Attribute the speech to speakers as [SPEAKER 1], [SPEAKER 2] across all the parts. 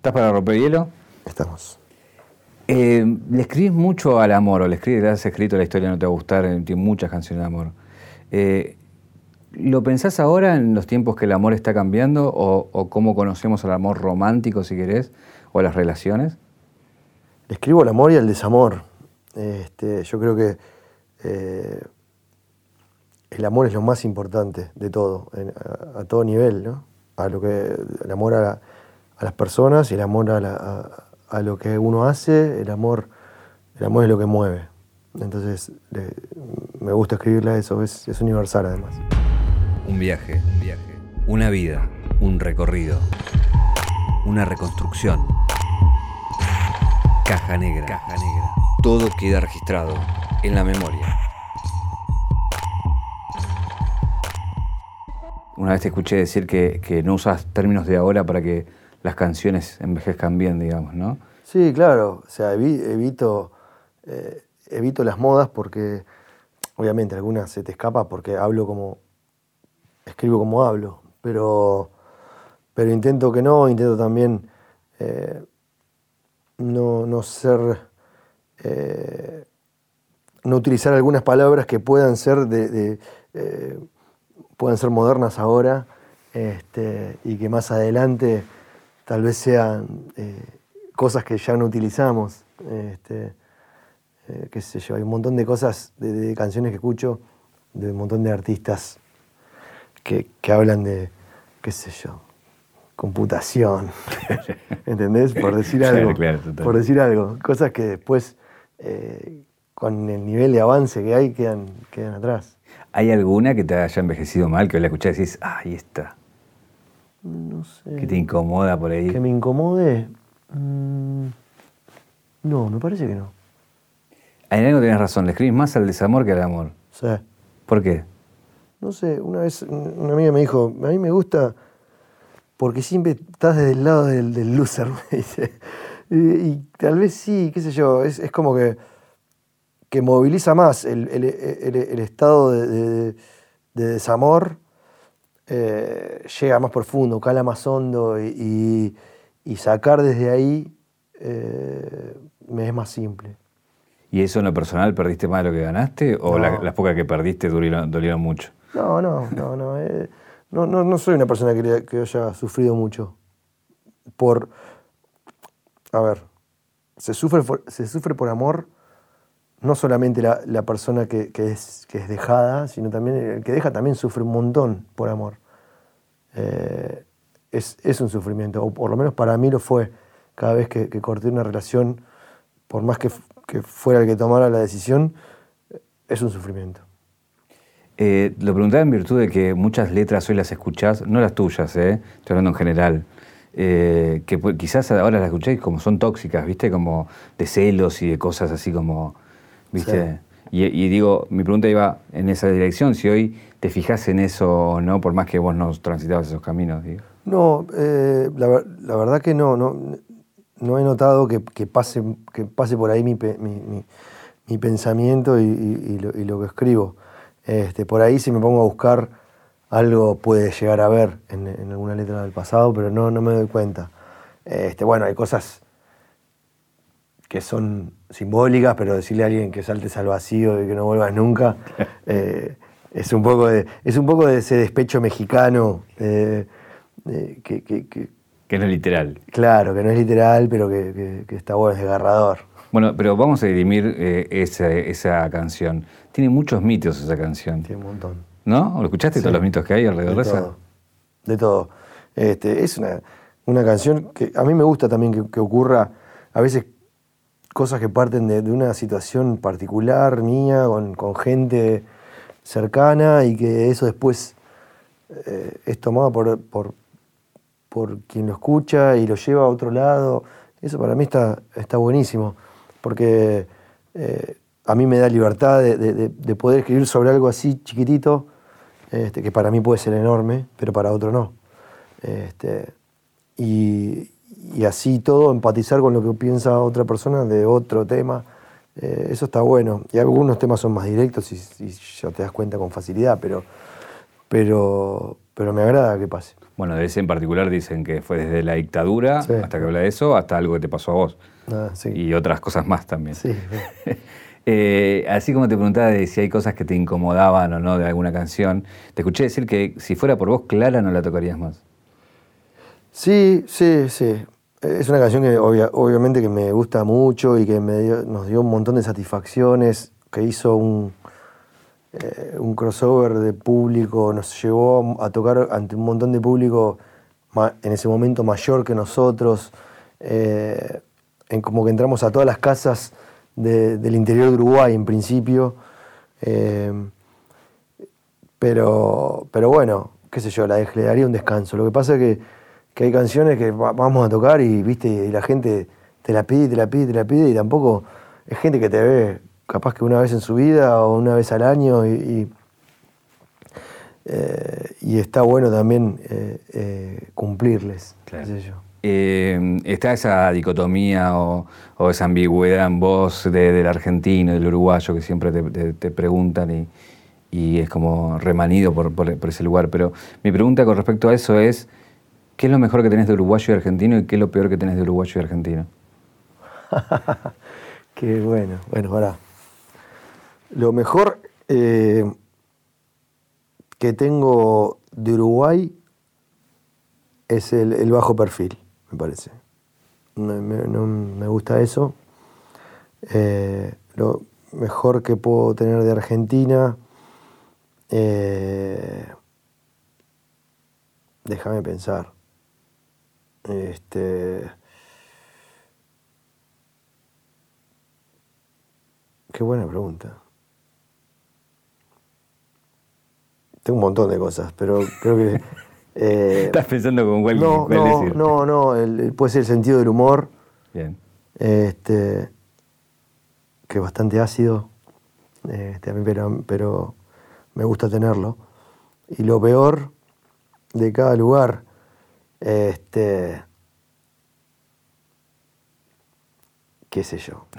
[SPEAKER 1] ¿Estás para romper hielo?
[SPEAKER 2] Estamos.
[SPEAKER 1] Eh, ¿Le escribís mucho al amor o le escribes, has escrito la historia no te va a gustar, eh, tiene muchas canciones de amor? Eh, ¿Lo pensás ahora en los tiempos que el amor está cambiando o, cómo conocemos al amor romántico, si querés, o las relaciones?
[SPEAKER 2] Le escribo al amor y al desamor. Este, yo creo que el amor es lo más importante de todo, a, todo nivel, ¿no? A lo que, el amor a, a las personas, el amor a, lo que uno hace, el amor, el amor es lo que mueve. Entonces me gusta escribirle a eso, es, es universal además.
[SPEAKER 1] Un viaje, un viaje, una vida, un recorrido, una reconstrucción. Caja negra, caja negra. Todo queda registrado en la memoria. Una vez te escuché decir que, que no usas términos de ahora para que las canciones envejezcan bien, digamos, ¿no?
[SPEAKER 2] Sí, claro. O sea, evito, eh, evito las modas porque, obviamente, algunas se te escapa porque hablo como. escribo como hablo. Pero, pero intento que no, intento también eh, no, ser. Eh, no utilizar algunas palabras que puedan ser de, puedan ser modernas ahora este, y que más adelante tal vez sean eh, cosas que ya no utilizamos. Este, eh, qué sé yo, hay un montón de cosas, de, canciones que escucho, de un montón de artistas que, hablan de, qué sé yo, computación, ¿entendés? Por decir algo. por decir algo. Cosas que después, eh, con el nivel de avance que hay, quedan, quedan atrás.
[SPEAKER 1] ¿Hay alguna que te haya envejecido mal, que la escuchás y decís, ah, ahí está?
[SPEAKER 2] No sé.
[SPEAKER 1] ¿Que te incomoda por ahí?
[SPEAKER 2] ¿Que me incomode? Mm, no, me parece que no.
[SPEAKER 1] En algo tienes razón, le escribís más al desamor que al amor.
[SPEAKER 2] Sí.
[SPEAKER 1] ¿Por qué?
[SPEAKER 2] No sé, una vez una amiga me dijo, a mí me gusta porque siempre estás desde el lado del, loser, me dice. Y, tal vez sí, qué sé yo, es, como que, que moviliza más el, estado de desamor eh, llega más profundo, cala más hondo y, sacar desde ahí eh, me es más simple.
[SPEAKER 1] ¿Y eso en lo personal perdiste más de lo que ganaste o las pocas que perdiste dolieron, mucho?
[SPEAKER 2] No, no, no, no, eh, no, no, soy una persona que, haya sufrido mucho. Por, a ver, se sufre se sufre por amor no solamente la, persona que, es, que es dejada, sino también el que deja también sufre un montón por amor. Eh, es, un sufrimiento, o por lo menos para mí lo fue. Cada vez que, corté una relación, por más que, fuera el que tomara la decisión, es un sufrimiento.
[SPEAKER 1] Eh, lo preguntaba en virtud de que muchas letras hoy las escuchás, no las tuyas, eh, estoy hablando en general, eh, que quizás ahora las escucháis como son tóxicas, ¿viste? Como de celos y de cosas así como, ¿viste? Y, digo, mi pregunta iba en esa dirección, si hoy te fijas en eso o no, por más que vos no transitabas esos caminos.
[SPEAKER 2] No, eh, la, verdad que no, no, no he notado que, pase, que pase por ahí mi, pensamiento y, lo, que escribo. Este, por ahí si me pongo a buscar algo puede llegar a ver en, alguna letra del pasado, pero no, no me doy cuenta. Este, bueno, hay cosas que son simbólicas, pero decirle a alguien que saltes al vacío y que no vuelvas nunca, eh, es, un poco de, es un poco de ese despecho mexicano eh, que,
[SPEAKER 1] que, no es literal.
[SPEAKER 2] Claro, que no es literal, pero que, está bueno, es desgarrador.
[SPEAKER 1] Bueno, pero vamos a dirimir eh, esa, canción. Tiene muchos mitos esa canción.
[SPEAKER 2] Tiene un montón.
[SPEAKER 1] ¿No? ¿Lo escuchaste todos los mitos que hay alrededor de, esa?
[SPEAKER 2] De todo. Este, es una, una canción que a mí me gusta también que ocurra a veces cosas que parten de, una situación particular mía, con, gente cercana y que eso después eh, es tomado por, por, quien lo escucha y lo lleva a otro lado. Eso para mí está, está buenísimo, porque eh, a mí me da libertad de, poder escribir sobre algo así chiquitito, este, que para mí puede ser enorme, pero para otro no. Este, y, y así todo empatizar con lo que piensa otra persona de otro tema. Eh, eso está bueno. Y algunos temas son más directos y, ya te das cuenta con facilidad, pero, pero, pero me agrada que pase.
[SPEAKER 1] Bueno, de ese en particular dicen que fue desde la dictadura,
[SPEAKER 2] Sí.
[SPEAKER 1] hasta que habla de eso, hasta algo que te pasó a vos.
[SPEAKER 2] Ah, sí.
[SPEAKER 1] Y otras cosas más también.
[SPEAKER 2] Sí.
[SPEAKER 1] Eh, así como te preguntaba de si hay cosas que te incomodaban o no de alguna canción, te escuché decir que si fuera por vos, Clara no la tocarías más.
[SPEAKER 2] Sí, sí, sí. Es una canción que obvia- obviamente que me gusta mucho y que me dio- nos dio un montón de satisfacciones, que hizo un, eh, crossover de público, nos llevó a tocar ante un montón de público en ese momento mayor que nosotros, eh, en como que entramos a todas las casas de- del interior de Uruguay en principio. eh, pero, pero bueno, qué sé yo, la le daría un descanso. Lo que pasa es que, que hay canciones que va- vamos a tocar y, viste, y la gente te la pide, te la pide, te la pide y tampoco es gente que te ve capaz que una vez en su vida o una vez al año y, y, eh, y está bueno también eh, eh, cumplirles,
[SPEAKER 1] Claro.
[SPEAKER 2] qué sé yo.
[SPEAKER 1] ¿Está esa dicotomía o, o esa ambigüedad en vos de- del argentino del uruguayo que siempre te, te- te preguntan y, y es como remanido por, por- por ese lugar? Pero mi pregunta con respecto a eso es, ¿qué es lo mejor que tenés de uruguayo y argentino y qué es lo peor que tenés de uruguayo y argentino?
[SPEAKER 2] Qué bueno. Bueno, ahora. Lo mejor eh, que tengo de Uruguay es el, bajo perfil, me parece. No- me gusta eso. Eh, lo mejor que puedo tener de Argentina. eh, déjame pensar. Este. Qué buena pregunta. Tengo un montón de cosas, pero creo que. eh,
[SPEAKER 1] Estás pensando con cuál,
[SPEAKER 2] no,
[SPEAKER 1] cuál
[SPEAKER 2] no,
[SPEAKER 1] decir.
[SPEAKER 2] no, no, el- puede ser el sentido del humor,
[SPEAKER 1] Bien.
[SPEAKER 2] este, que es bastante ácido, este, a mí, pero, pero me gusta tenerlo. Y lo peor de cada lugar, este, qué sé yo.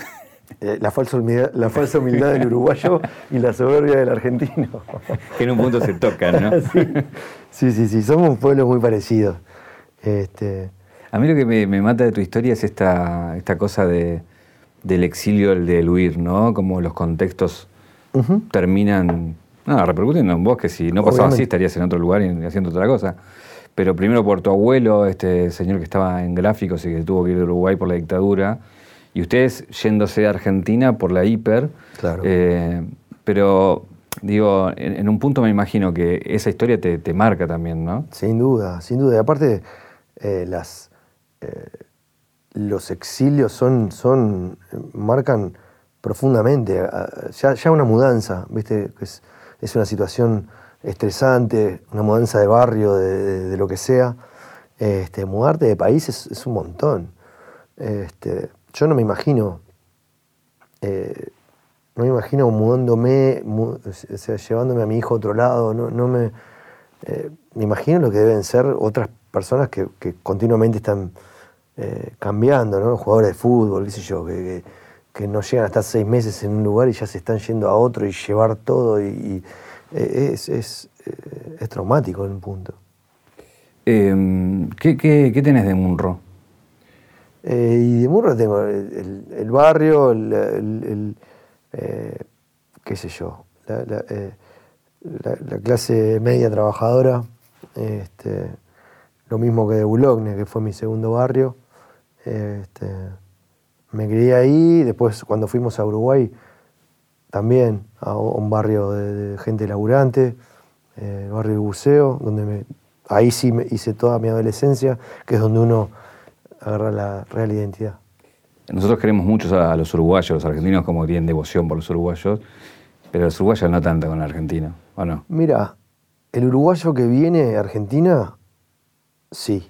[SPEAKER 2] Eh, La falsa, humildad, la falsa humildad del uruguayo y la soberbia del argentino.
[SPEAKER 1] Que en un punto se tocan, ¿no?
[SPEAKER 2] sí. sí, sí, sí, somos pueblos muy parecidos. Este,
[SPEAKER 1] A mí lo que me, me mata de tu historia es esta, esta cosa de, del exilio, el del huir, ¿no? Como los contextos terminan, no, repercutiendo en vos, que si no pasaba así estarías en otro lugar y haciendo otra cosa. Pero primero por tu abuelo, este señor que estaba en gráficos y que tuvo que ir de Uruguay por la dictadura, y ustedes yéndose a Argentina por la hiper.
[SPEAKER 2] Claro.
[SPEAKER 1] Eh, pero, digo, en, en un punto me imagino que esa historia te, te marca también, ¿no?
[SPEAKER 2] Sin duda, sin duda. Y aparte, eh, las, eh, los exilios son, son, marcan profundamente. Ya, ya una mudanza, ¿viste? Es, es una situación estresante, una mudanza de barrio, de, lo que sea. Este, mudarte de país es, un montón. Este, yo no me imagino, eh, no me imagino mudándome, mu- o sea, llevándome a mi hijo a otro lado, no, no me, eh, me imagino lo que deben ser otras personas que, que continuamente están eh, cambiando, ¿no? Jugadores de fútbol, qué sé yo, que, que- no llegan a estar seis meses en un lugar y ya se están yendo a otro y llevar todo y, es, es, eh, es traumático en un punto.
[SPEAKER 1] Eh, ¿qué, qué, qué tenés de Munro?
[SPEAKER 2] Eh, y de Murra tengo el, el- el barrio, el, eh, qué sé yo, la, la, la- la clase media trabajadora, este, lo mismo que de Boulogne, que fue mi segundo barrio. Este, me crié ahí, después cuando fuimos a Uruguay, también a un barrio de, de gente laburante, eh, el barrio del Buceo, donde me, ahí sí me hice toda mi adolescencia, que es donde uno agarra la real identidad.
[SPEAKER 1] Nosotros queremos mucho a los uruguayos, los argentinos como tienen devoción por los uruguayos, pero los uruguayos no tanto con el argentino, ¿o no?
[SPEAKER 2] Mira, el uruguayo que viene a Argentina, sí.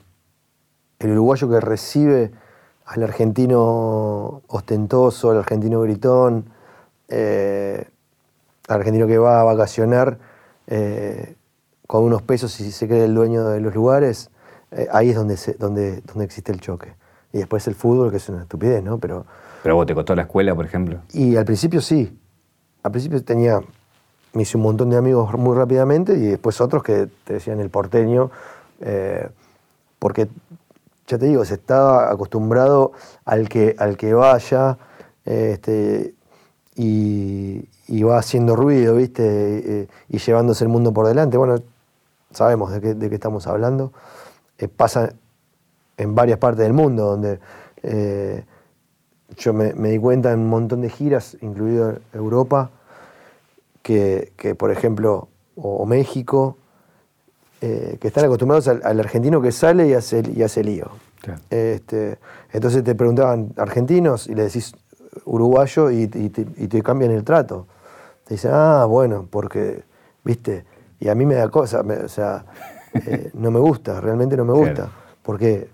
[SPEAKER 2] El uruguayo que recibe al argentino ostentoso, al argentino gritón, eh, argentino que va a vacacionar eh, con unos pesos y se cree el dueño de los lugares, eh, ahí es donde, se- donde, donde existe el choque. Y después el fútbol, que es una estupidez, ¿no? Pero,
[SPEAKER 1] Pero vos te costó la escuela, por ejemplo.
[SPEAKER 2] y al principio sí. Al principio tenía, me hice un montón de amigos muy rápidamente y después otros que te decían el porteño Eh, porque, ya te digo, se estaba acostumbrado al que, al que vaya este, y, va haciendo ruido, ¿viste? Eh, y llevándose el mundo por delante. Bueno, sabemos de qué, de qué estamos hablando. Eh, pasa en varias partes del mundo, donde yo me, di cuenta en un montón de giras, incluido Europa, que, por ejemplo, o, México, eh, que están acostumbrados al, argentino que sale y hace, y hace lío. Este, entonces te preguntaban argentinos y le decís uruguayo y, te, cambian el trato. Te dicen, ah, bueno, porque, viste, y a mí me da cosa, o sea, eh, no me gusta, realmente no me gusta, porque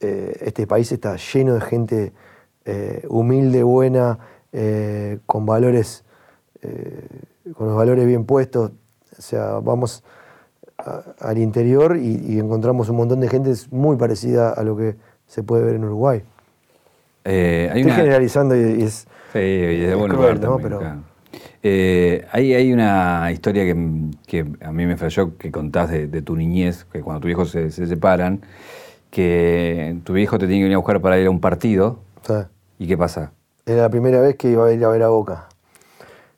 [SPEAKER 2] eh, este país está lleno de gente humilde, buena, con valores con los valores bien puestos. O sea, vamos al interior y, encontramos un montón de gente muy parecida a lo que se puede ver en Uruguay. Eh, Estoy generalizando y, es.
[SPEAKER 1] Sí, es de buen lugar Pero, eh, hay, una historia que, a mí me falló que contás de, tu niñez, que cuando tus hijos se, separan, que tu viejo te tiene que venir a buscar para ir a un partido. ¿Y qué pasa?
[SPEAKER 2] Era la primera vez que iba a ir a ver a Boca.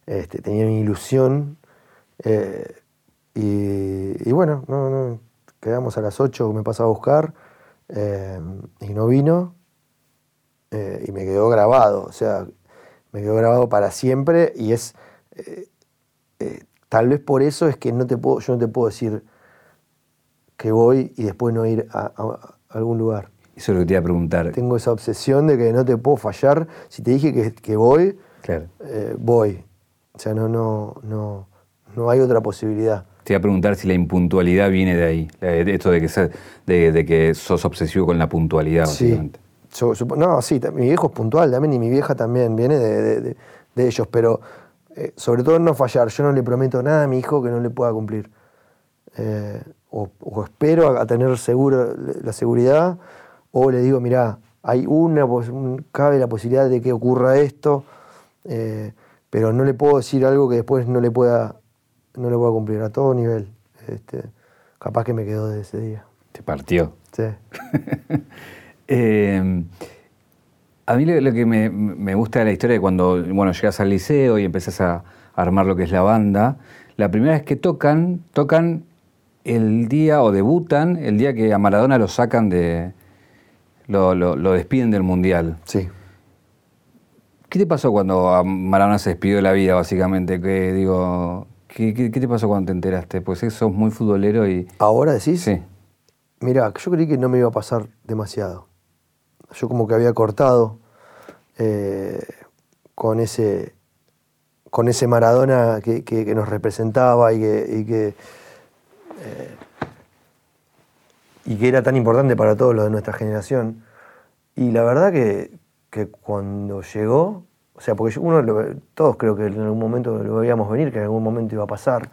[SPEAKER 2] Este, tenía mi ilusión. Eh, y, bueno, no, quedamos a las 8, me pasaba a buscar eh, y no vino. Eh, y me quedó grabado, o sea, me quedó grabado para siempre y es, tal vez por eso es que no te puedo, yo no te puedo decir que voy y después no ir a, algún lugar.
[SPEAKER 1] Eso es lo que te iba a preguntar.
[SPEAKER 2] Tengo esa obsesión de que no te puedo fallar. Si te dije que, que voy, voy. O sea, no, no, no, no hay otra posibilidad.
[SPEAKER 1] Te iba a preguntar si la impuntualidad viene de ahí, esto de que, de, que sos obsesivo con la puntualidad, básicamente.
[SPEAKER 2] No, sí, mi viejo es puntual también y mi vieja también viene de, ellos, pero eh, sobre todo no fallar. Yo no le prometo nada a mi hijo que no le pueda cumplir. Eh, o, espero a, tener seguro, la seguridad, o le digo, mira, hay una, cabe la posibilidad de que ocurra esto. Eh, pero no le puedo decir algo que después no le pueda, no le pueda cumplir a todo nivel. Este, capaz que me quedó de ese día.
[SPEAKER 1] ¿Te partió?
[SPEAKER 2] Sí.
[SPEAKER 1] Em, a mí lo, que me, gusta de la historia es cuando bueno, llegas al liceo y empezás a, armar lo que es la banda, la primera vez que tocan, tocan el día o debutan el día que a Maradona lo sacan de. lo, lo despiden del Mundial.
[SPEAKER 2] Sí.
[SPEAKER 1] ¿Qué te pasó cuando Maradona se despidió de la vida, básicamente? ¿Qué, digo, ¿qué, te pasó cuando te enteraste? Pues sos muy futbolero y...
[SPEAKER 2] ¿Ahora decís?
[SPEAKER 1] Sí.
[SPEAKER 2] Mira, yo creí que no me iba a pasar demasiado. Yo como que había cortado eh, con, ese, con ese Maradona que, nos representaba y que, y que, eh, y que era tan importante para todos los de nuestra generación. Y la verdad que, que cuando llegó, o sea, porque uno, todos creo que en algún momento lo veíamos venir, que en algún momento iba a pasar,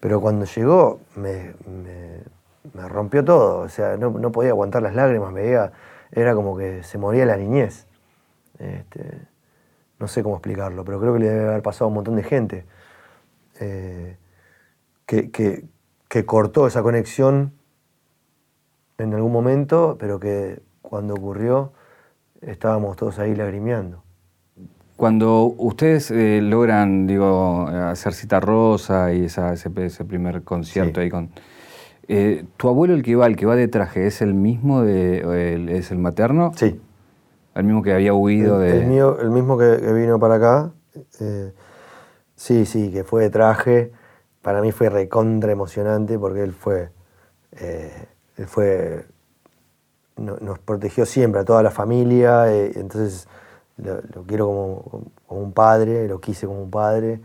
[SPEAKER 2] pero cuando llegó me, rompió todo, o sea, no, podía aguantar las lágrimas, me veía, era como que se moría la niñez. Este, no sé cómo explicarlo, pero creo que le debe haber pasado a un montón de gente eh, que, que cortó esa conexión en algún momento, pero que cuando ocurrió estábamos todos ahí lagrimeando.
[SPEAKER 1] Cuando ustedes eh, logran, digo, hacer Cita Rosa y esa, ese, primer concierto ahí con... Eh, ¿Tu abuelo, el que va, el que va de traje, es el mismo, de, es el materno?
[SPEAKER 2] Sí.
[SPEAKER 1] ¿El mismo que había huido
[SPEAKER 2] de...? El, mío, el mismo que, vino para acá. Eh, sí, sí, que fue de traje. Para mí fue recontra emocionante porque él fue... él fue nos protegió siempre a toda la familia, eh, entonces lo, quiero como, un padre, lo quise como un padre.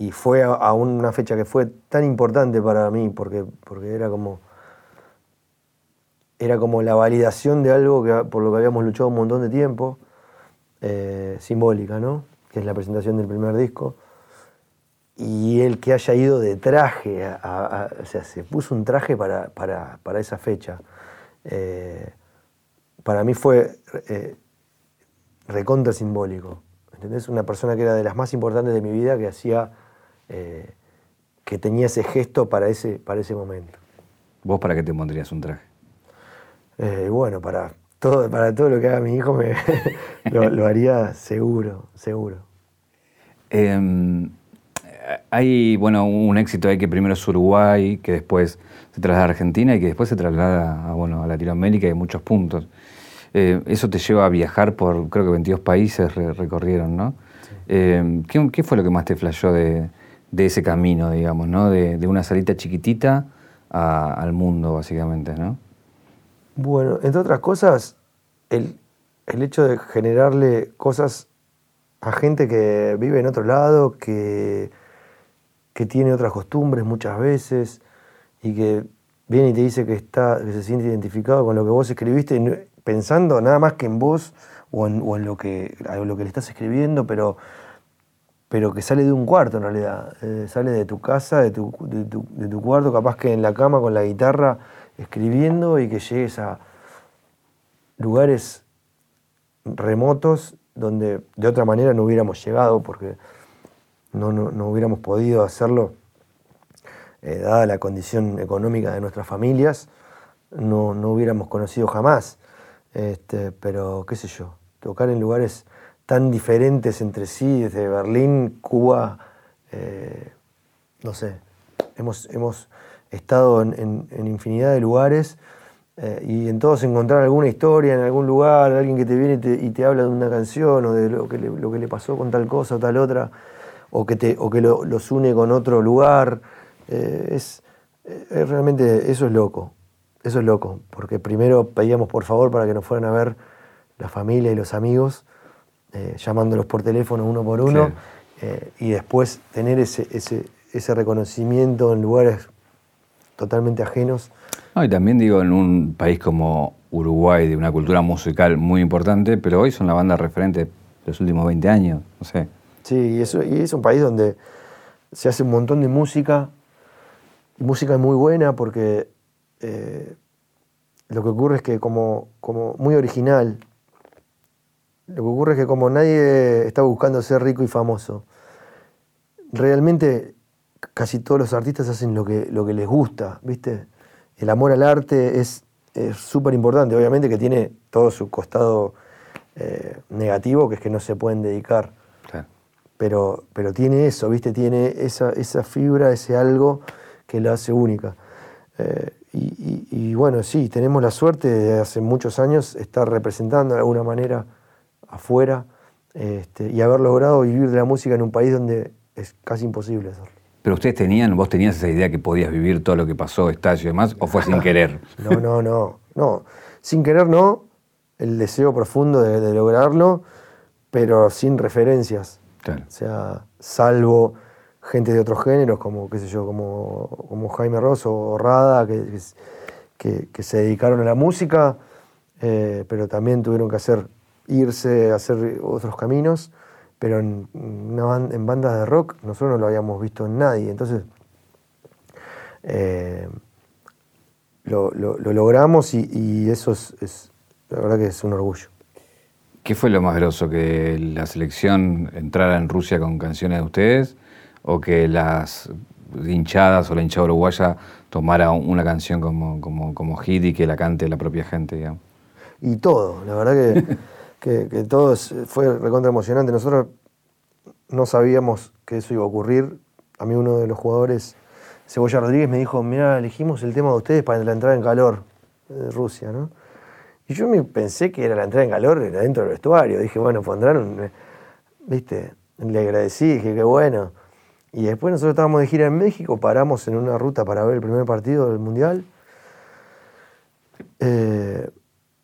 [SPEAKER 2] Y fue a, una fecha que fue tan importante para mí, porque, porque era como era como la validación de algo que, por lo que habíamos luchado un montón de tiempo, eh, simbólica, ¿no? Que es la presentación del primer disco y el que haya ido de traje, o sea, se puso un traje para, esa fecha. Eh, para mí fue eh, recontra simbólico. ¿Entendés? Una persona que era de las más importantes de mi vida que hacía, eh, que tenía ese gesto para ese, para ese momento.
[SPEAKER 1] ¿Vos para qué te pondrías un traje?
[SPEAKER 2] Eh, bueno, para todo, para todo lo que haga mi hijo me, lo, haría seguro, seguro.
[SPEAKER 1] Em, hay, bueno, un éxito ahí que primero es Uruguay, que después se traslada a Argentina y que después se traslada a, bueno, a Latinoamérica y muchos puntos. Eh, eso te lleva a viajar por, creo que 22 países recorrieron, ¿no? Em, ¿qué, fue lo que más te flashó de, ese camino, digamos, ¿no? De, una salita chiquitita al mundo, básicamente, ¿no?
[SPEAKER 2] Bueno, entre otras cosas, el, hecho de generarle cosas a gente que vive en otro lado, que, que tiene otras costumbres muchas veces y que viene y te dice que, está, que se siente identificado con lo que vos escribiste, pensando nada más que en vos o en, lo, que, lo que le estás escribiendo, pero, pero que sale de un cuarto en realidad, eh, sale de tu casa, de tu, de, tu, cuarto, capaz que en la cama con la guitarra escribiendo y que llegues a lugares remotos donde de otra manera no hubiéramos llegado porque no, no, hubiéramos podido hacerlo, eh, dada la condición económica de nuestras familias, no, no hubiéramos conocido jamás. Este, pero qué sé yo, tocar en lugares tan diferentes entre sí, desde Berlín, Cuba, eh, no sé, hemos, hemos estado en, infinidad de lugares eh, y en todos encontrar alguna historia en algún lugar, alguien que te viene y te, habla de una canción o de lo que, le, lo que le pasó con tal cosa o tal otra, o que, te, o que los une con otro lugar. Eh, es, realmente eso es loco, eso es loco, porque primero pedíamos por favor para que nos fueran a ver la familia y los amigos, eh, llamándolos por teléfono uno por uno, y después tener ese, ese, ese reconocimiento en lugares totalmente ajenos.
[SPEAKER 1] y también digo, en un país como Uruguay, de una cultura musical muy importante, pero hoy son la banda referente de los últimos 20 años, no sé.
[SPEAKER 2] Sí, y, eso, y es un país donde se hace un montón de música, y música muy buena porque eh, lo que ocurre es que como, como muy original, lo que ocurre es que como nadie está buscando ser rico y famoso, realmente casi todos los artistas hacen lo que, lo que les gusta, ¿viste? El amor al arte es súper importante, obviamente que tiene todo su costado eh, negativo, que es que no se pueden dedicar. Pero, pero tiene eso, ¿viste? Tiene esa, esa fibra, ese algo que la hace única. Eh, y, bueno, sí, tenemos la suerte de hace muchos años estar representando de alguna manera afuera este, y haber logrado vivir de la música en un país donde es casi imposible hacerlo.
[SPEAKER 1] Pero ustedes tenían, vos tenías esa idea que podías vivir todo lo que pasó, estadio y demás, o fue sin querer.
[SPEAKER 2] No, no, no, no. Sin querer no, el deseo profundo de, lograrlo, pero sin referencias. O sea, salvo gente de otros géneros, como, qué sé yo, como, como Jaime Ross o Rada, que, que, se dedicaron a la música, eh, pero también tuvieron que hacer, irse a hacer otros caminos pero en, en bandas de rock nosotros no lo habíamos visto en nadie. Entonces, eh, lo, logramos y, eso es, la verdad que es un orgullo.
[SPEAKER 1] ¿Qué fue lo más groso? ¿Que la selección entrara en Rusia con canciones de ustedes? ¿O que las hinchadas o la hinchada uruguaya tomara una canción como, como, como hit y que la cante la propia gente, digamos?
[SPEAKER 2] Y todo, la verdad que que, todo fue recontra emocionante. Nosotros no sabíamos que eso iba a ocurrir. A mí uno de los jugadores, Cebolla Rodríguez, me dijo, mira, elegimos el tema de ustedes para la entrada en calor de Rusia, ¿no? Y yo me pensé que era la entrada en calor era dentro del vestuario. Dije, bueno, pondrán un... ¿Viste? Le agradecí, dije, qué bueno. Y después nosotros estábamos de gira en México, paramos en una ruta para ver el primer partido del Mundial. Eh,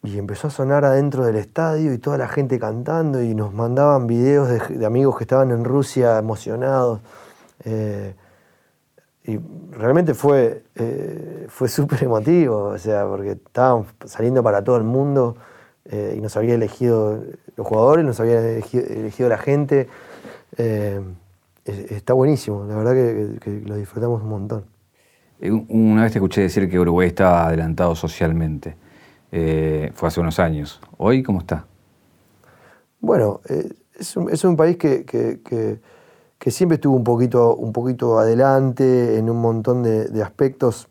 [SPEAKER 2] y empezó a sonar adentro del estadio y toda la gente cantando y nos mandaban videos de, amigos que estaban en Rusia emocionados. Eh, y realmente fue, eh, fue súper emotivo, o sea, porque estábamos saliendo para todo el mundo eh, y nos había elegido los jugadores, nos había elegido, la gente. está buenísimo, la verdad que lo disfrutamos un montón.
[SPEAKER 1] Una vez te escuché decir que Uruguay estaba adelantado socialmente. Eh, fue hace unos años. ¿Hoy cómo está?
[SPEAKER 2] Bueno, eh, es, un, país que, siempre estuvo un poquito, un poquito adelante en un montón de, aspectos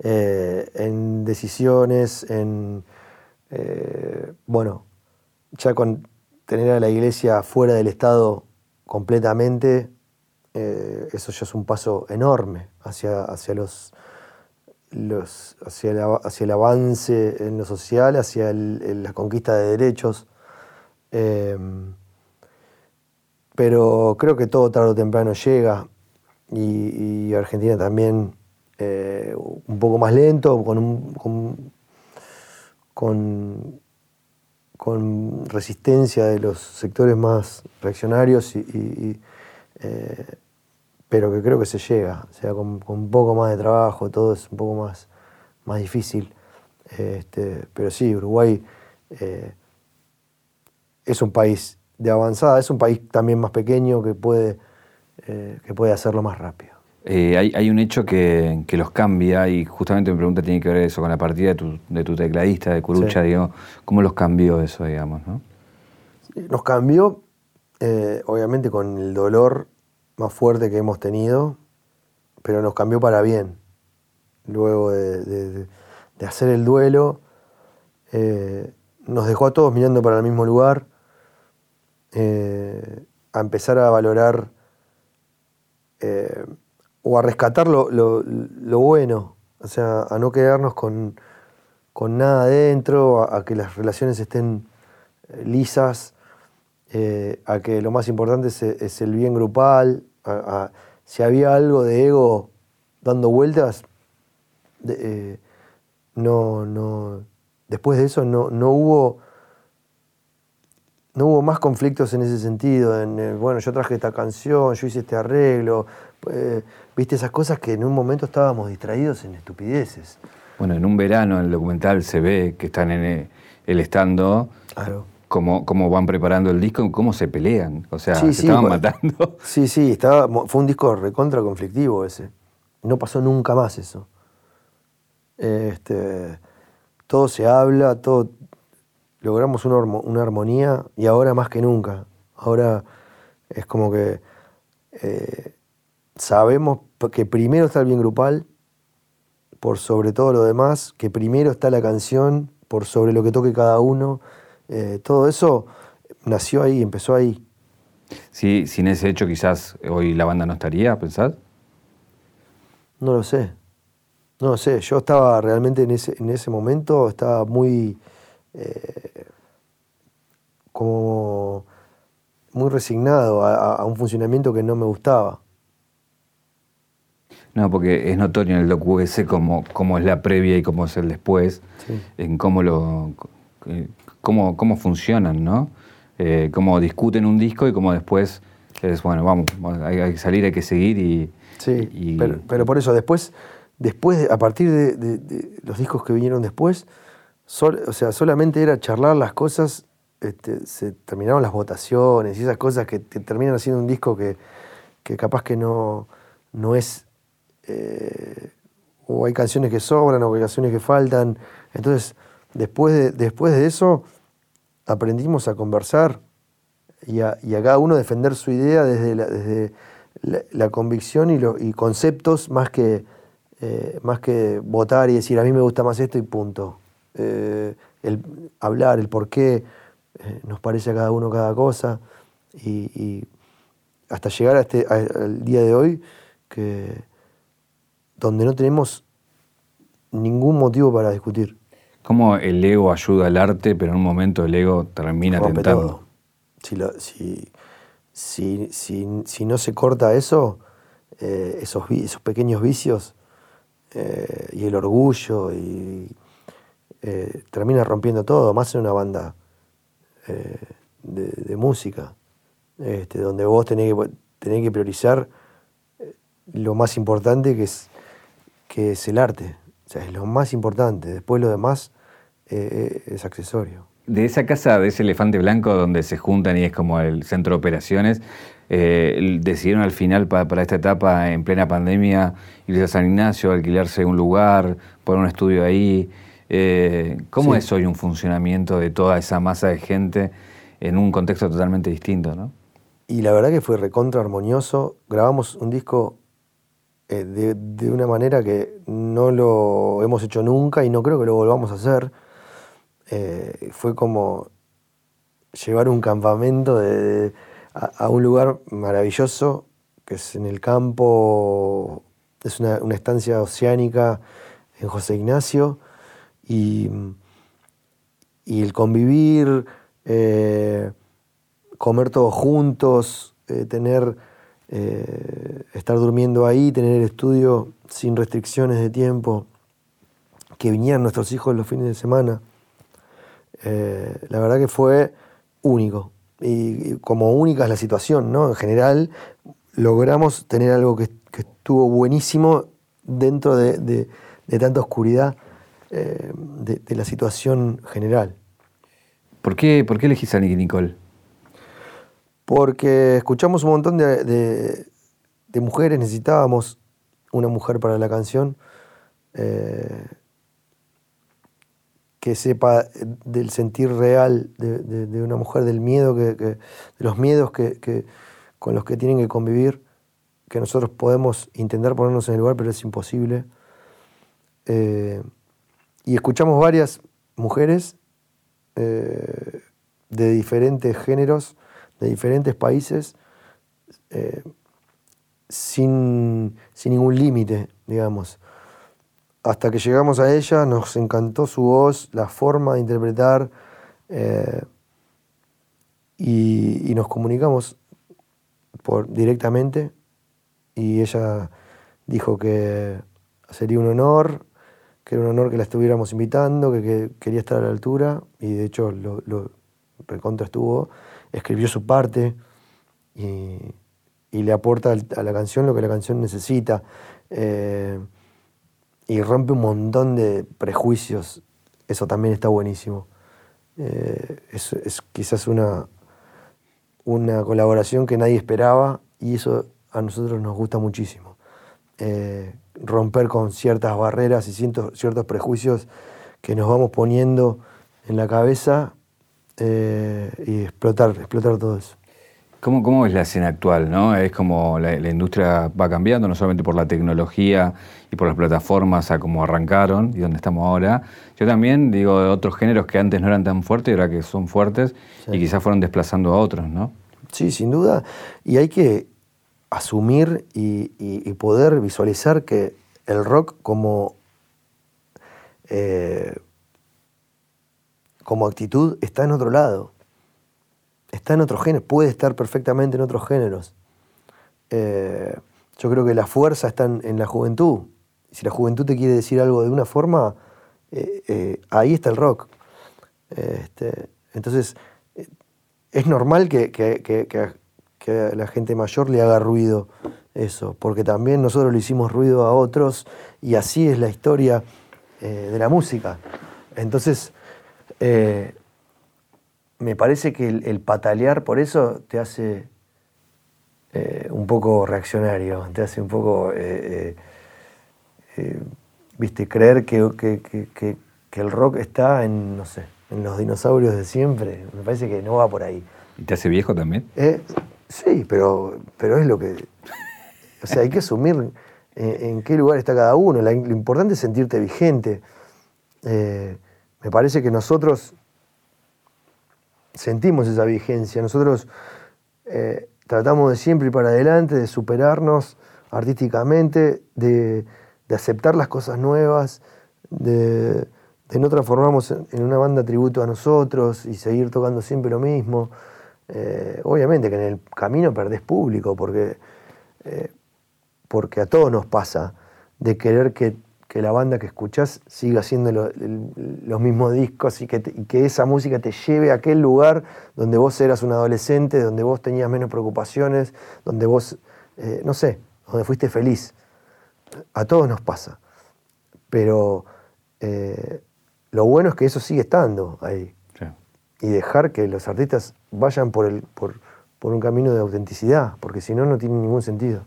[SPEAKER 2] eh, en decisiones, en, bueno, ya con tener a la iglesia fuera del Estado completamente, eso ya es un paso enorme hacia, hacia los hacia, el, el, avance en lo social, hacia la conquista de derechos. Em, pero creo que todo tarde o temprano llega y, Argentina también eh, un poco más lento, con, con, con, resistencia de los sectores más reaccionarios y, eh, pero que creo que se llega, o sea, con, un poco más de trabajo, todo es un poco más, más difícil. Este, pero sí, Uruguay eh, es un país de avanzada, es un país también más pequeño que puede, eh, que puede hacerlo más rápido.
[SPEAKER 1] Eh, hay, un hecho que, los cambia y justamente mi pregunta tiene que ver eso con la partida de tu, de tu tecladista, de Curucha, digamos, ¿cómo los cambió eso, digamos? ¿no?
[SPEAKER 2] Nos cambió, obviamente, con el dolor más fuerte que hemos tenido, pero nos cambió para bien. Luego de, hacer el duelo, eh, nos dejó a todos mirando para el mismo lugar, eh, a empezar a valorar eh, o a rescatar lo, bueno, o sea, a no quedarnos con, nada adentro, a, que las relaciones estén lisas, eh, a que lo más importante es, el bien grupal, si había algo de ego dando vueltas, eh, no, no, después de eso no, no, hubo no hubo más conflictos en ese sentido, en bueno, yo traje esta canción, yo hice este arreglo, eh, viste esas cosas que en un momento estábamos distraídos en estupideces.
[SPEAKER 1] Bueno, en un verano en el documental se ve que están en el estando.
[SPEAKER 2] Claro
[SPEAKER 1] cómo, cómo van preparando el disco, cómo se pelean. O sea, se estaban matando.
[SPEAKER 2] Sí, sí, estaba, fue un disco recontra conflictivo ese. No pasó nunca más eso. Este, todo se habla, todo logramos una, una armonía y ahora más que nunca. Ahora es como que eh, sabemos que primero está el bien grupal, por sobre todo lo demás, que primero está la canción, por sobre lo que toque cada uno, eh, todo eso nació ahí, empezó ahí.
[SPEAKER 1] Sí, sin ese hecho quizás hoy la banda no estaría, ¿pensás?
[SPEAKER 2] No lo sé. No lo sé. Yo estaba realmente en ese, en ese momento, estaba muy eh, como muy resignado a, un funcionamiento que no me gustaba.
[SPEAKER 1] No, porque es notorio en el docu ese cómo, cómo es la previa y cómo es el después, en cómo lo cómo, cómo funcionan, ¿no? Eh, cómo discuten un disco y cómo después es, bueno, vamos, hay, que salir, hay que seguir y...
[SPEAKER 2] Sí, Pero, por eso, después, después a partir de, los discos que vinieron después, o sea, solamente era charlar las cosas, este, se terminaron las votaciones y esas cosas que, terminan haciendo un disco que, capaz que no, no es... Eh, o hay canciones que sobran o hay canciones que faltan. Entonces, después de, después de eso aprendimos a conversar y a, cada uno defender su idea desde la, convicción y, y, conceptos más que, eh, más que votar y decir a mí me gusta más esto y punto. Eh, el hablar, el por qué eh, nos parece a cada uno cada cosa y, hasta llegar a este, al día de hoy que donde no tenemos ningún motivo para discutir.
[SPEAKER 1] ¿Cómo el ego ayuda al arte, pero en un momento el ego termina tentando?
[SPEAKER 2] Si, si, no se corta eso, eh, esos, esos pequeños vicios eh, y el orgullo, y eh, termina rompiendo todo, más en una banda de, música, este, donde vos tenés que, tenés que priorizar lo más importante que es, que es el arte. O sea, es lo más importante. Después lo demás eh, es accesorio.
[SPEAKER 1] De esa casa, de ese elefante blanco donde se juntan y es como el centro de operaciones, eh, decidieron al final para esta etapa en plena pandemia irse a San Ignacio, alquilarse un lugar, poner un estudio ahí. Eh, ¿Cómo es hoy un funcionamiento de toda esa masa de gente en un contexto totalmente distinto? ¿no?
[SPEAKER 2] Y la verdad que fue recontra armonioso. Grabamos un disco eh, de, una manera que no lo hemos hecho nunca y no creo que lo volvamos a hacer. Eh, fue como llevar un campamento a, un lugar maravilloso, que es en el campo, es una, estancia oceánica en José Ignacio, y, el convivir, eh, comer todos juntos, tener eh, estar durmiendo ahí, tener el estudio sin restricciones de tiempo, que vinieran nuestros hijos los fines de semana. Eh, la verdad que fue único. Y, como única es la situación, ¿no? En general, logramos tener algo que, estuvo buenísimo dentro de, tanta oscuridad eh, de, la situación general.
[SPEAKER 1] ¿Por qué, ¿Por qué elegís a Nicky Nicole?
[SPEAKER 2] porque escuchamos un montón de, mujeres, necesitábamos una mujer para la canción eh, que sepa del sentir real de, una mujer, del miedo, que, de los miedos que, con los que tienen que convivir, que nosotros podemos intentar ponernos en el lugar, pero es imposible. Eh, y escuchamos varias mujeres eh, de diferentes géneros de diferentes países eh, sin, ningún límite, digamos. Hasta que llegamos a ella nos encantó su voz, la forma de interpretar eh, y, nos comunicamos directamente y ella dijo que sería un honor, que era un honor que la estuviéramos invitando, que, quería estar a la altura y de hecho lo, lo recontra estuvo escribió su parte y, le aporta a la canción lo que la canción necesita. Eh, y rompe un montón de prejuicios. Eso también está buenísimo. Eh, es, quizás una, una colaboración que nadie esperaba y eso a nosotros nos gusta muchísimo. Eh, romper con ciertas barreras y ciertos, ciertos prejuicios que nos vamos poniendo en la cabeza eh, y explotar, explotar todo eso.
[SPEAKER 1] ¿Cómo, ¿Cómo, es la escena actual? ¿no? Es como la, industria va cambiando, no solamente por la tecnología y por las plataformas a cómo arrancaron y donde estamos ahora. Yo también digo de otros géneros que antes no eran tan fuertes y ahora que son fuertes y quizás fueron desplazando a otros, ¿no?
[SPEAKER 2] Sí, sin duda. Y hay que asumir y, poder visualizar que el rock como eh, como actitud está en otro lado. Está en otro género, puede estar perfectamente en otros géneros. Eh, yo creo que la fuerza está en, la juventud. Si la juventud te quiere decir algo de una forma, eh, eh, ahí está el rock. Este, entonces, es normal que, a la gente mayor le haga ruido eso, porque también nosotros le hicimos ruido a otros y así es la historia de la música. Entonces, me parece que el, patalear por eso te hace eh, un poco reaccionario, te hace un poco, eh, viste, creer que, que, el rock está en, no sé, en los dinosaurios de siempre. Me parece que no va por ahí.
[SPEAKER 1] ¿Y te hace viejo también?
[SPEAKER 2] sí, pero, pero es lo que... O sea, hay que asumir en, qué lugar está cada uno. lo importante es sentirte vigente. Me parece que nosotros sentimos esa vigencia, nosotros eh, tratamos de siempre ir para adelante, de superarnos artísticamente, de, aceptar las cosas nuevas, de, no transformarnos en una banda tributo a nosotros y seguir tocando siempre lo mismo. Eh, obviamente que en el camino perdés público, porque, eh, porque a todos nos pasa de querer que que la banda que escuchás siga haciendo los mismos discos y que, que, esa música te lleve a aquel lugar donde vos eras un adolescente, donde vos tenías menos preocupaciones, donde vos, eh, no sé, donde fuiste feliz. A todos nos pasa. Pero eh, lo bueno es que eso sigue estando ahí. Y dejar que los artistas vayan por, el, por, por un camino de autenticidad, porque si no, no tiene ningún sentido.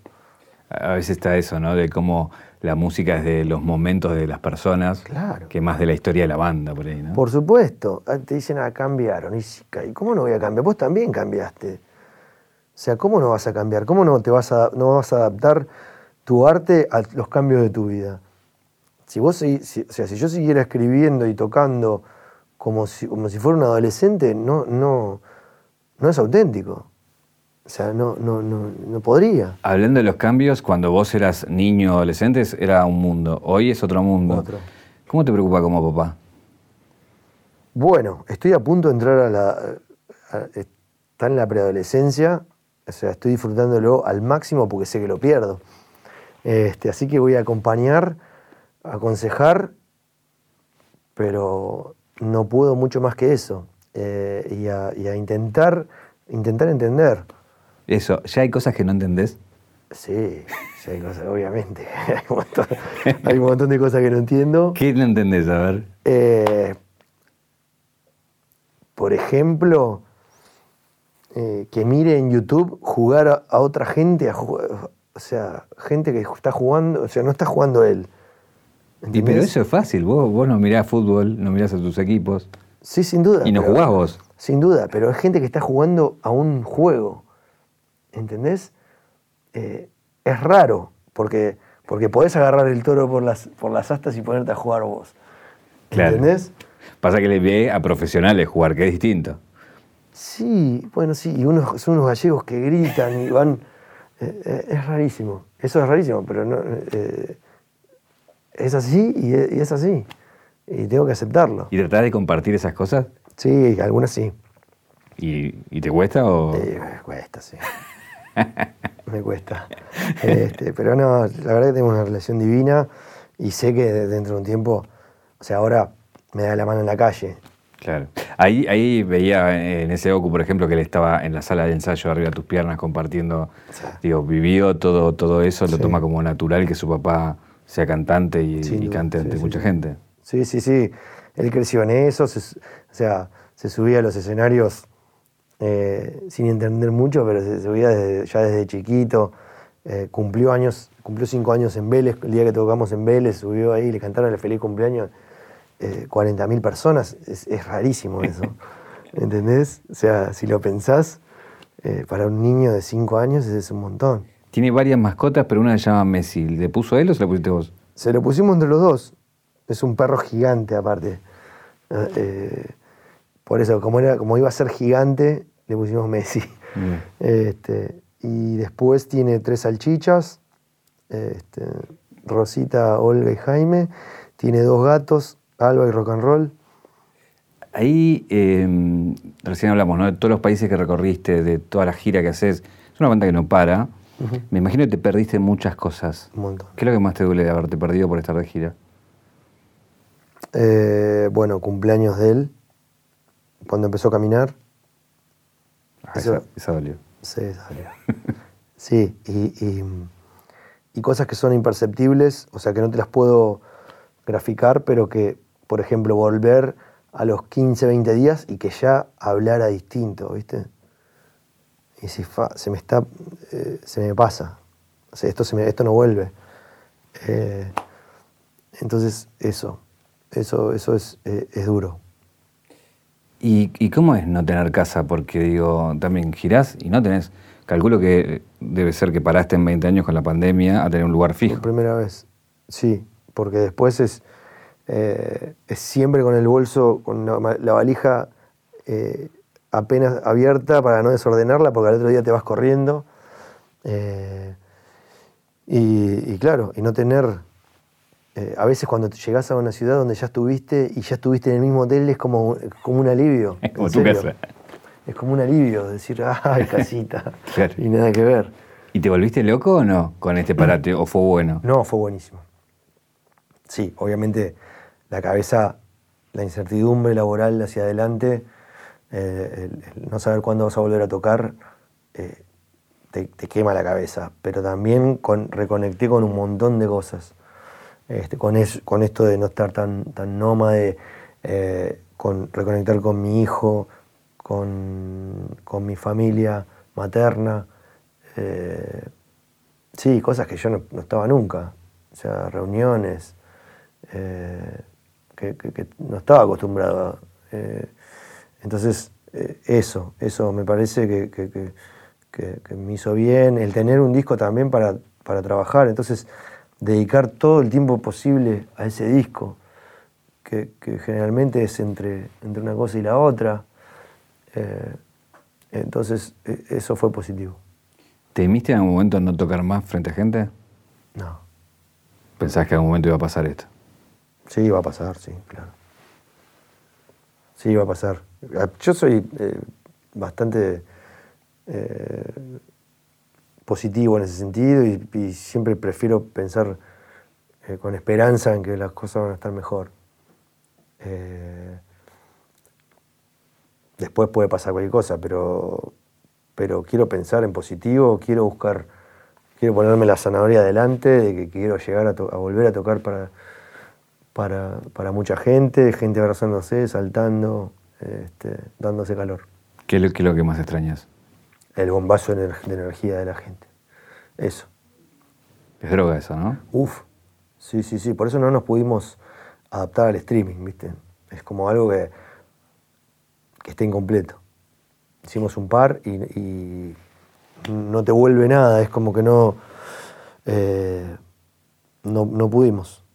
[SPEAKER 1] A veces está eso, ¿no? De cómo la música es de los momentos de las personas, que más de la historia de la banda, por ahí, ¿no?
[SPEAKER 2] Por supuesto. Ah, te dicen, ah, cambiaron. ¿Y cómo no voy a cambiar? Vos también cambiaste. O sea, ¿cómo no vas a cambiar? ¿Cómo no, te vas a, no vas a adaptar tu arte a los cambios de tu vida. Si vos si, o sea, si yo siguiera escribiendo y tocando como si, como si fuera un adolescente, no, no, no es auténtico. O sea, no, no, no, no podría.
[SPEAKER 1] Hablando de los cambios, cuando vos eras niño o adolescente era un mundo, hoy es otro mundo.
[SPEAKER 2] Otro.
[SPEAKER 1] ¿Cómo te preocupa como papá?
[SPEAKER 2] Bueno, estoy a punto de entrar a la... está en la preadolescencia, o sea, estoy disfrutándolo al máximo porque sé que lo pierdo. Este, así que voy a acompañar, aconsejar, pero no puedo mucho más que eso. Eh, y, a, intentar, intentar entender.
[SPEAKER 1] Eso, ¿ya hay cosas que no entendés?
[SPEAKER 2] Sí, hay cosas, obviamente. hay, un montón, de cosas que no entiendo.
[SPEAKER 1] ¿Qué no entendés? A ver.
[SPEAKER 2] Eh, por ejemplo, eh, que mire en YouTube jugar a, otra gente, o sea, gente que está jugando, o sea, no está jugando él.
[SPEAKER 1] pero eso es fácil, vos, vos no mirás fútbol, no mirás a tus equipos.
[SPEAKER 2] Sí, sin duda.
[SPEAKER 1] Y no jugás vos.
[SPEAKER 2] Sin duda, pero es gente que está jugando a un juego. ¿Entendés? Eh, es raro, porque, porque podés agarrar el toro por las, por las astas y ponerte a jugar vos. ¿Entendés?
[SPEAKER 1] Pasa que le ve a profesionales jugar, que es distinto.
[SPEAKER 2] Sí, bueno, sí, y unos, son unos gallegos que gritan y van. Eh, eh, es rarísimo, eso es rarísimo, pero no, eh, es así y es, así. Y tengo que aceptarlo.
[SPEAKER 1] ¿Y tratar de compartir esas cosas?
[SPEAKER 2] Sí, algunas sí.
[SPEAKER 1] ¿Y, te cuesta o.?
[SPEAKER 2] cuesta, sí. me cuesta. Este, pero no, la verdad que tengo una relación divina y sé que dentro de un tiempo, o sea, ahora me da la mano en la calle.
[SPEAKER 1] Claro. Ahí, ahí veía en ese docu, por ejemplo, que él estaba en la sala de ensayo arriba de tus piernas compartiendo, digo, vivió todo, todo eso, lo toma como natural que su papá sea cantante y, cante ante mucha gente.
[SPEAKER 2] Sí, sí, sí. Él creció en eso, o sea, se subía a los escenarios eh, sin entender mucho, pero se subía ya desde chiquito. Eh, cumplió años, cumplió cinco años en Vélez, el día que tocamos en Vélez, subió ahí, le cantaron el feliz cumpleaños eh, 40.000 personas, es, rarísimo eso. ¿Entendés? O sea, si lo pensás, eh, para un niño de 5 años es un montón.
[SPEAKER 1] Tiene varias mascotas, pero una se llama Messi. ¿Le puso él o se la pusiste vos?
[SPEAKER 2] Se lo pusimos entre los dos. Es un perro gigante aparte. Eh, por eso, como, era, como iba a ser gigante, le pusimos Messi. Este, y después tiene tres salchichas, este, Rosita, Olga y Jaime. Tiene dos gatos, Alba y Rock and Roll.
[SPEAKER 1] Ahí em, recién hablamos, ¿no? De todos los países que recorriste, de toda la gira que haces. Es una banda que no para. Me imagino que te perdiste muchas cosas.
[SPEAKER 2] Un montón.
[SPEAKER 1] ¿Qué es lo que más te duele de haberte perdido por estar de gira?
[SPEAKER 2] Eh, bueno, cumpleaños de él. Cuando empezó a caminar.
[SPEAKER 1] Ah, esa, dolió.
[SPEAKER 2] Sí, esa dolió. sí, y cosas que son imperceptibles, o sea, que no te las puedo graficar, pero que por ejemplo, volver a los 15, 20 días y que ya hablara distinto, ¿viste? Y si se me está, eh, se me pasa, o sea, esto, se me, esto no vuelve. Eh, entonces, eso, eso, eso es, eh, es duro.
[SPEAKER 1] ¿Y, ¿Y, cómo es no tener casa? Porque digo, también girás y no tenés, calculo que debe ser que paraste en 20 años con la pandemia a tener un lugar fijo.
[SPEAKER 2] Por primera vez, sí, porque después es eh, siempre con el bolso, con la, valija eh, apenas abierta para no desordenarla, porque al otro día te vas corriendo. Eh, y, claro, y no tener. A veces cuando llegas a una ciudad donde ya estuviste y ya estuviste en el mismo hotel es como, como un alivio.
[SPEAKER 1] Es como tu casa.
[SPEAKER 2] Es como un alivio decir, ¡ay, casita! Y nada que ver.
[SPEAKER 1] ¿Y te volviste loco o no con este parate? ¿O fue bueno?
[SPEAKER 2] No, fue buenísimo. Sí, obviamente la cabeza, la incertidumbre laboral hacia adelante, eh, el, no saber cuándo vas a volver a tocar, eh, te, quema la cabeza. Pero también con, reconecté con un montón de cosas. Este, con, con esto de no estar tan, tan nómade, eh, con reconectar con mi hijo, con, mi familia materna. sí, cosas que yo no, estaba nunca. O sea, reuniones que, no estaba acostumbrado. Eh, entonces, eh, eso, eso me parece que, me hizo bien. El tener un disco también para, para trabajar. Entonces, dedicar todo el tiempo posible a ese disco, que, generalmente es entre, entre una cosa y la otra. Eh, entonces, e, eso fue positivo.
[SPEAKER 1] ¿Temiste en algún momento no tocar más frente a gente?
[SPEAKER 2] No.
[SPEAKER 1] ¿Pensás que en algún momento iba a pasar esto?
[SPEAKER 2] Sí, iba a pasar, sí, claro. Sí, iba a pasar. Yo soy eh, bastante eh, positivo en ese sentido y, siempre prefiero pensar eh, con esperanza en que las cosas van a estar mejor. después puede pasar cualquier cosa, pero, pero quiero pensar en positivo, quiero buscar, quiero ponerme la zanahoria adelante, de que quiero llegar a, volver a tocar para, para, mucha gente, gente abrazándose, saltando, este, dándose calor.
[SPEAKER 1] ¿Qué es, lo, que más extrañas?
[SPEAKER 2] El bombazo de, energía de la gente. Eso.
[SPEAKER 1] Es droga eso, ¿no?
[SPEAKER 2] Uf. Sí, sí, sí. Por eso no nos pudimos adaptar al streaming, ¿viste? Es como algo que, que está incompleto. Hicimos un par y, no te vuelve nada, es como que no, eh, no, pudimos.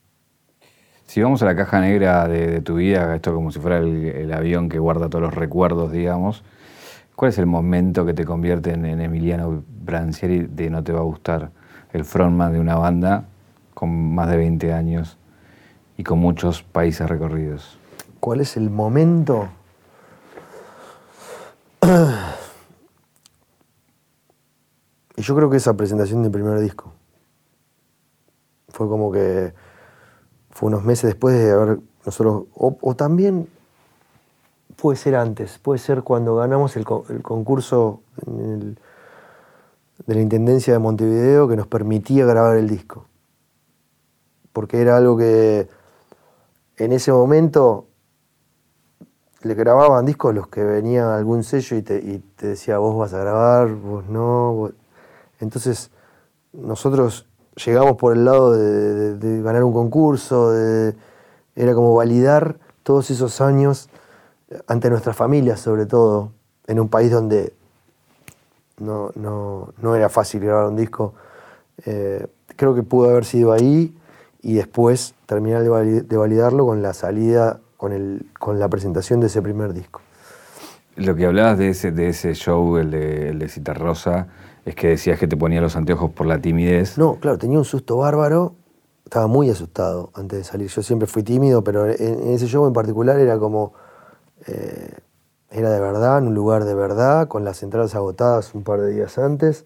[SPEAKER 1] Si vamos a la caja negra de, tu vida, esto como si fuera el, avión que guarda todos los recuerdos, digamos, ¿cuál es el momento que te convierte en, Emiliano Brancieri de No te va a gustar? El frontman de una banda con más de 20 años y con muchos países recorridos.
[SPEAKER 2] ¿Cuál es el momento? Y yo creo que esa presentación del primer disco fue como que fue unos meses después de haber nosotros, o, también puede ser antes, puede ser cuando ganamos el, concurso de la Intendencia de Montevideo que nos permitía grabar el disco. Porque era algo que en ese momento le grababan discos los que venía algún sello y te, decía, vos vas a grabar, vos no. Entonces, nosotros llegamos por el lado de, ganar un concurso, era como validar todos esos años ante nuestras familias, sobre todo, en un país donde no, era fácil grabar un disco. Eh, creo que pudo haber sido ahí y después terminar de validarlo con la salida con, el, con la presentación de ese primer disco.
[SPEAKER 1] Lo que hablabas de ese, de ese show, el de, el de Cita Rosa, es que decías que te ponía los anteojos por la timidez.
[SPEAKER 2] No, claro, tenía un susto bárbaro. Estaba muy asustado antes de salir. Yo siempre fui tímido, pero en, ese show en particular era como. Eh, era de verdad, en un lugar de verdad, con las entradas agotadas un par de días antes.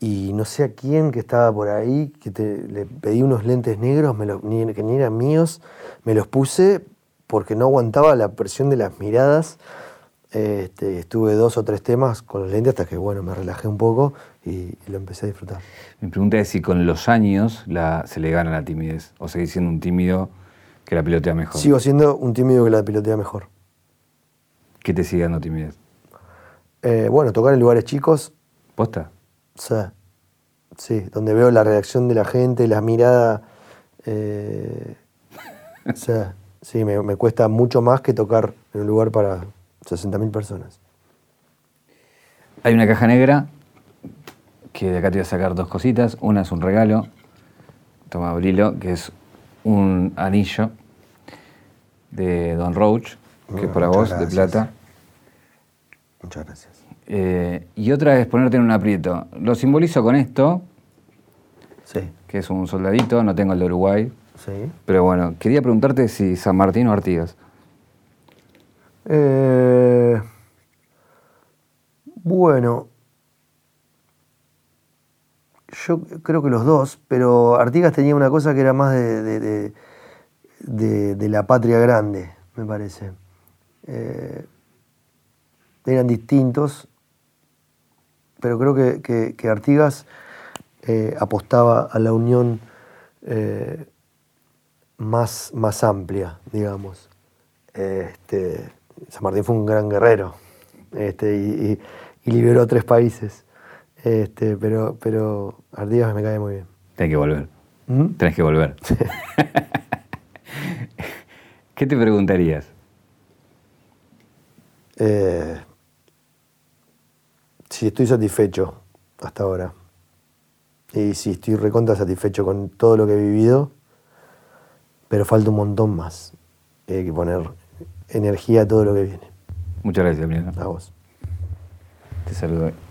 [SPEAKER 2] Y no sé a quién que estaba por ahí, que le pedí unos lentes negros, que ni eran míos, me los puse porque no aguantaba la presión de las miradas. Este, estuve dos o tres temas con los lentes hasta que bueno, me relajé un poco y, lo empecé a disfrutar.
[SPEAKER 1] Mi pregunta es si con los años se le gana la timidez o seguís siendo un tímido que la pilotea mejor.
[SPEAKER 2] Sigo siendo un tímido que la pilotea mejor.
[SPEAKER 1] ¿Qué te sigue dando timidez?
[SPEAKER 2] Eh, bueno, tocar en lugares chicos.
[SPEAKER 1] ¿Posta?
[SPEAKER 2] Sí, sí, donde veo la reacción de la gente, la mirada. Eh, o sea, sí, me, cuesta mucho más que tocar en un lugar para 60.000 personas.
[SPEAKER 1] Hay una caja negra que de acá te voy a sacar dos cositas. Una es un regalo, toma abrilo, que es un anillo de Don Roach, que es para vos, de plata.
[SPEAKER 2] Muchas gracias.
[SPEAKER 1] Eh, y otra es ponerte en un aprieto. Lo simbolizo con esto,
[SPEAKER 2] sí.
[SPEAKER 1] que es un soldadito, no tengo el de Uruguay,
[SPEAKER 2] Sí.
[SPEAKER 1] Pero bueno, quería preguntarte si San Martín o Artigas.
[SPEAKER 2] Eh, bueno, yo creo que los dos, pero Artigas tenía una cosa que era más de, de, la patria grande, me parece. Eh, eran distintos, pero creo que, Artigas eh, apostaba a la unión más, más amplia, digamos. Este, San Martín fue un gran guerrero este, y, liberó tres países. Este, pero, pero Artigas me cae muy bien.
[SPEAKER 1] Tienes que volver. ¿Mm? Tienes que volver. ¿Qué te preguntarías?
[SPEAKER 2] Eh, si estoy satisfecho hasta ahora. Y sí, estoy recontra satisfecho con todo lo que he vivido, pero falta un montón más. Hay que poner energía a todo lo que viene.
[SPEAKER 1] Muchas gracias, Emiliano.
[SPEAKER 2] A vos.
[SPEAKER 1] Te saludo.